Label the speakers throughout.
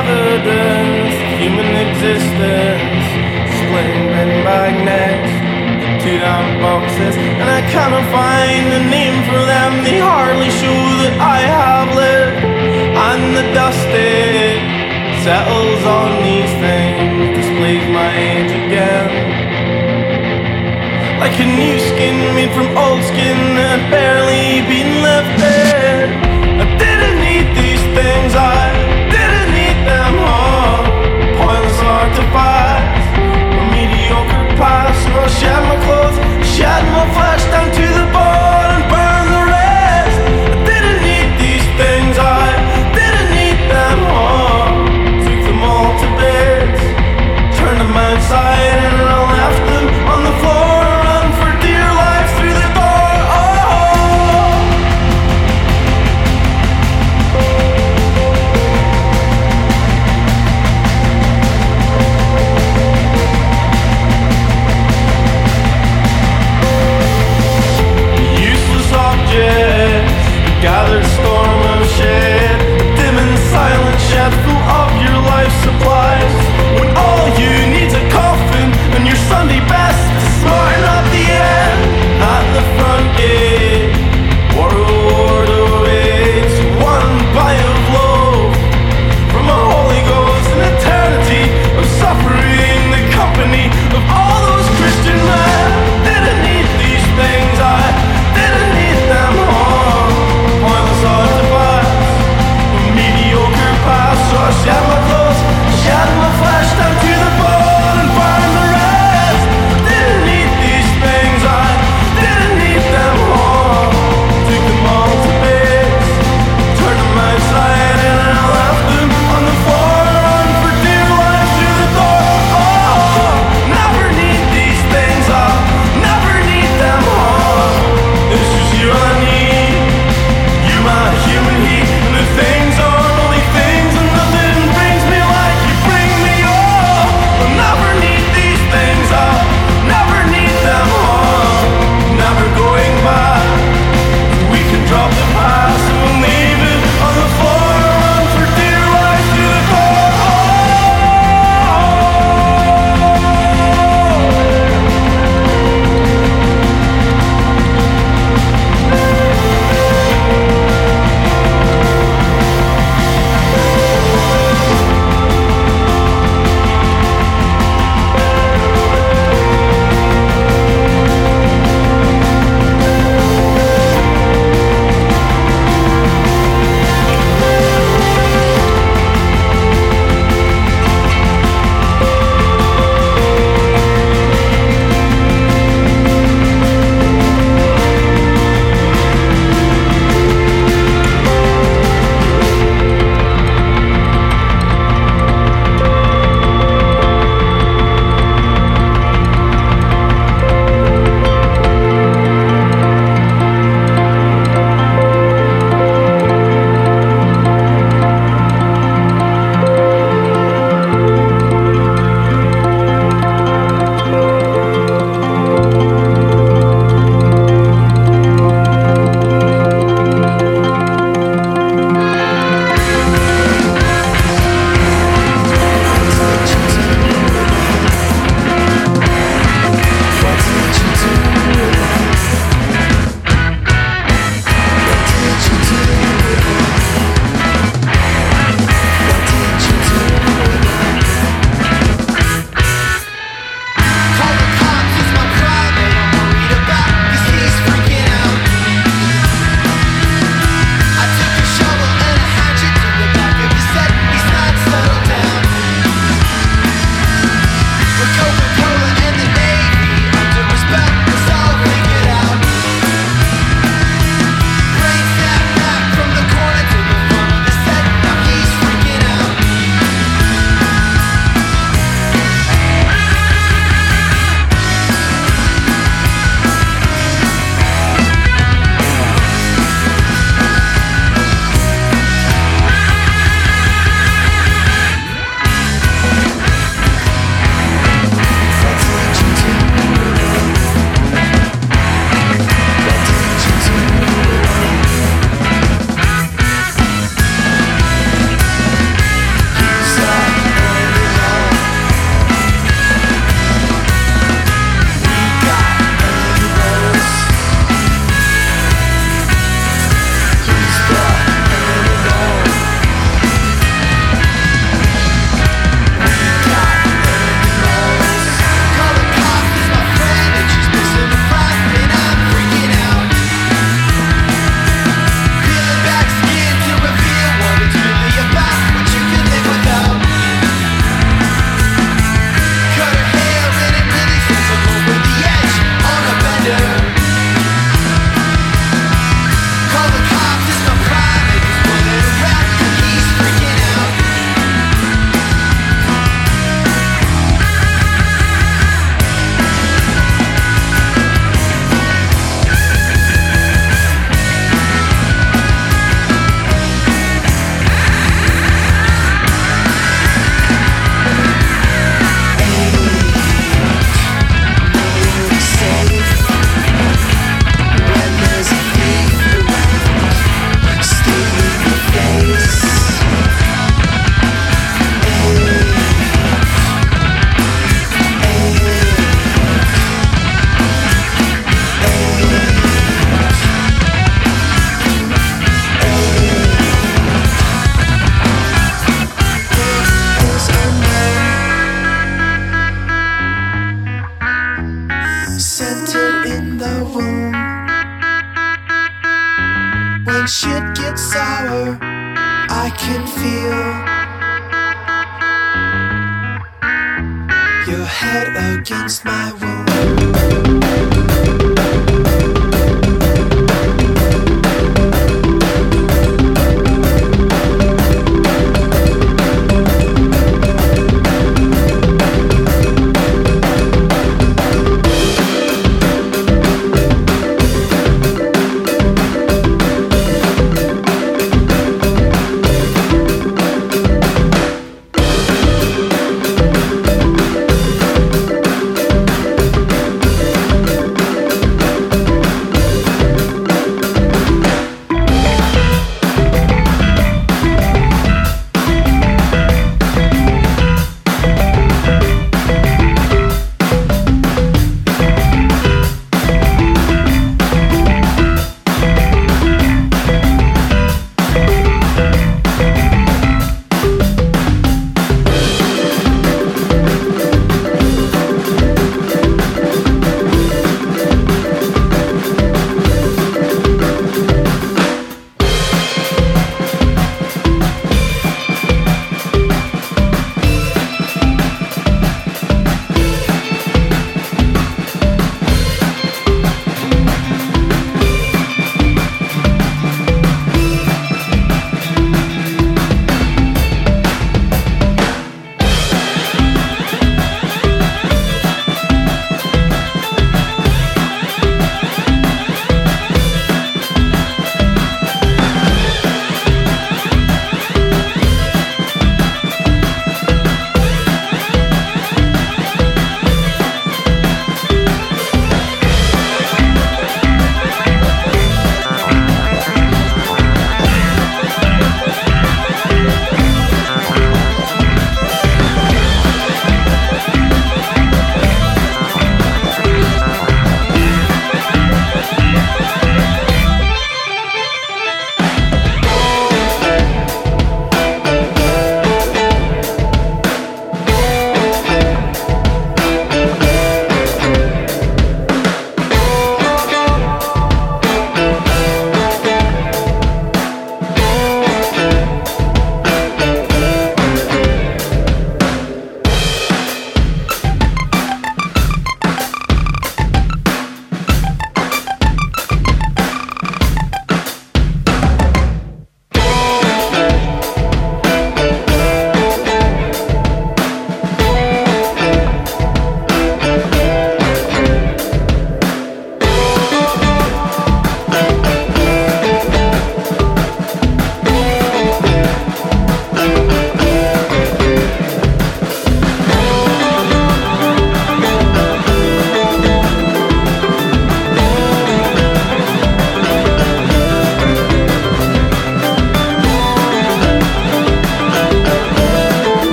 Speaker 1: Evidence human existence, by next two down boxes, and I cannot find a name for them. They hardly show that I have lived, and the dust it settles on these things, displays my age again. Like a new skin made from old skin that barely been lifted.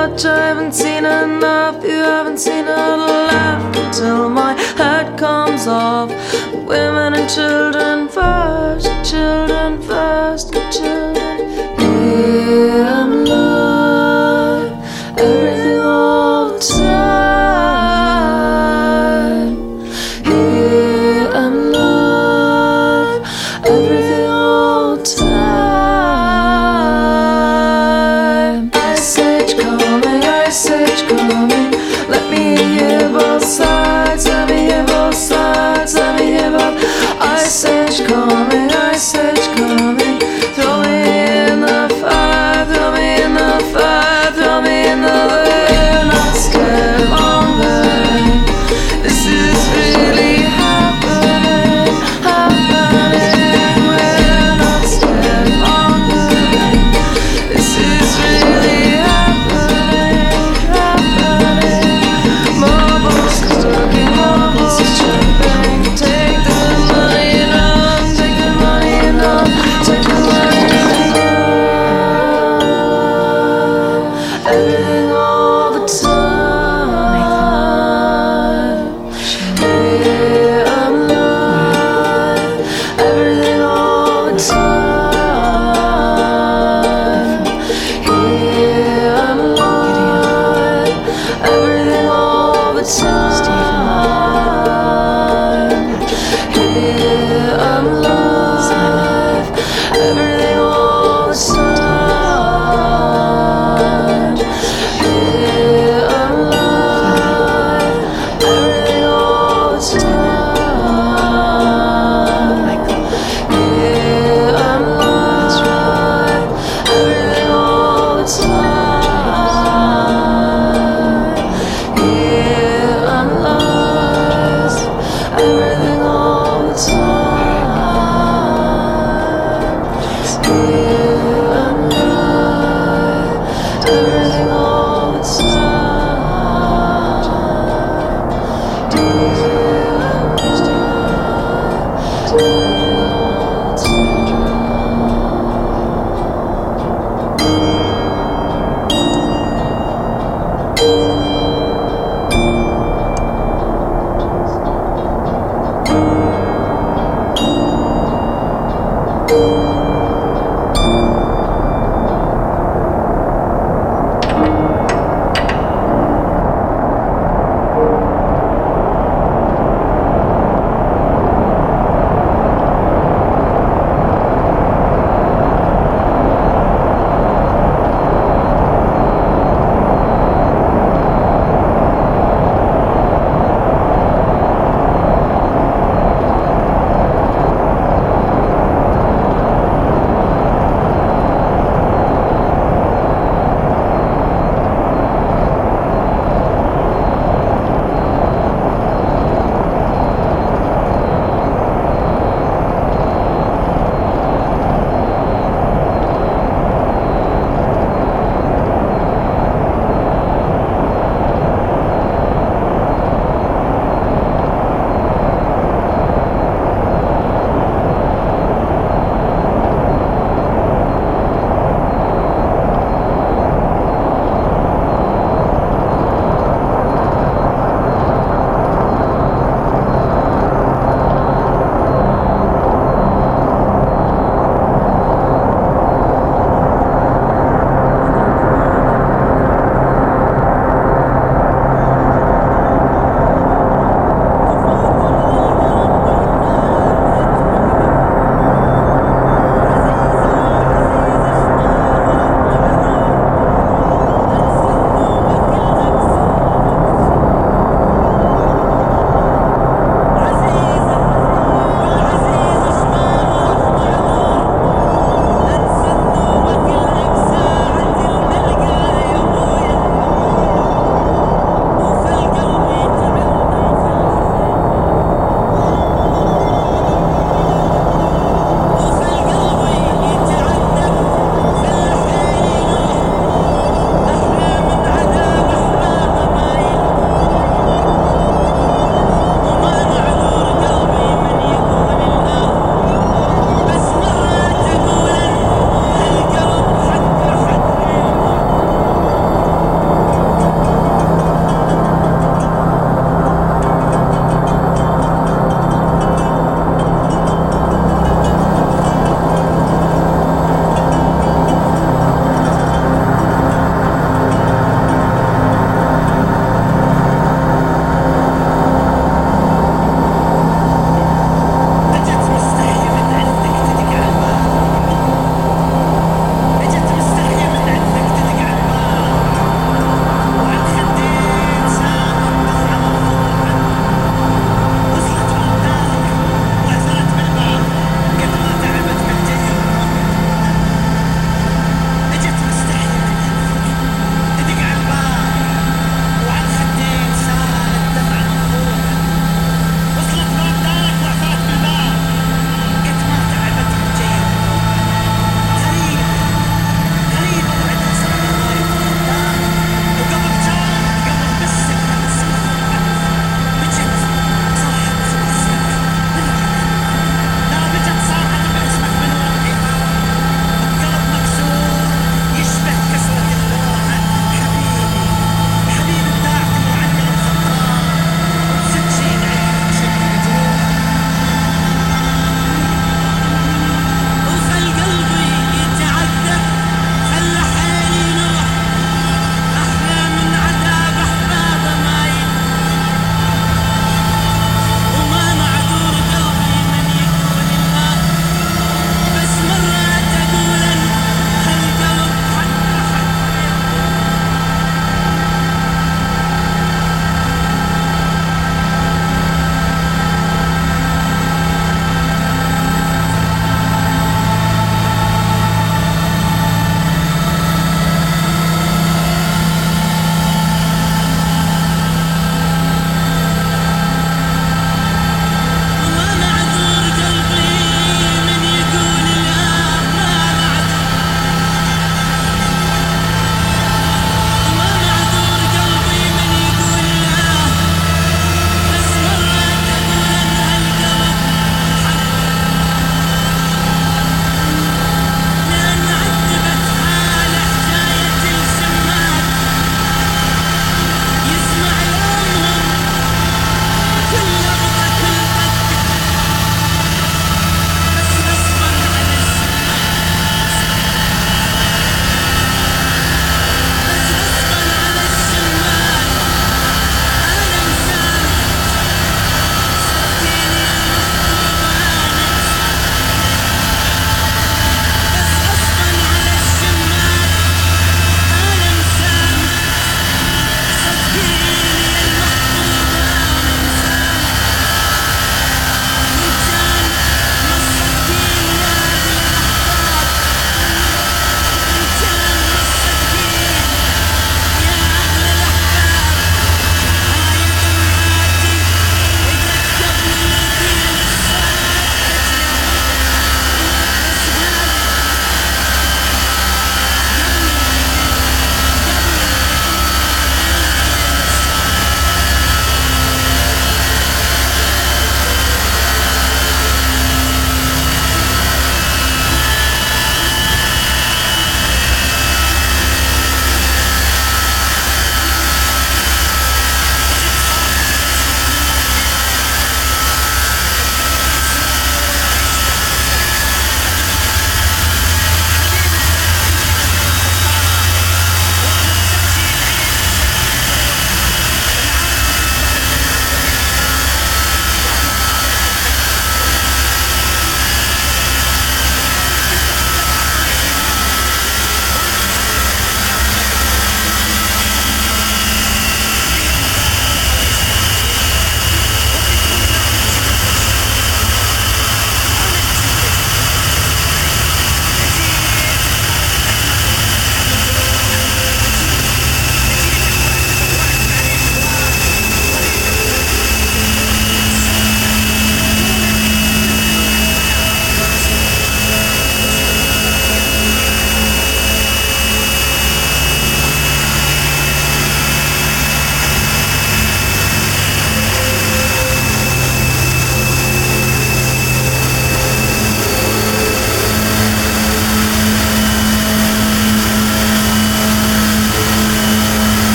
Speaker 2: Much, I haven't seen enough. You haven't seen a laugh until my head comes off. Women and children first, children first, children.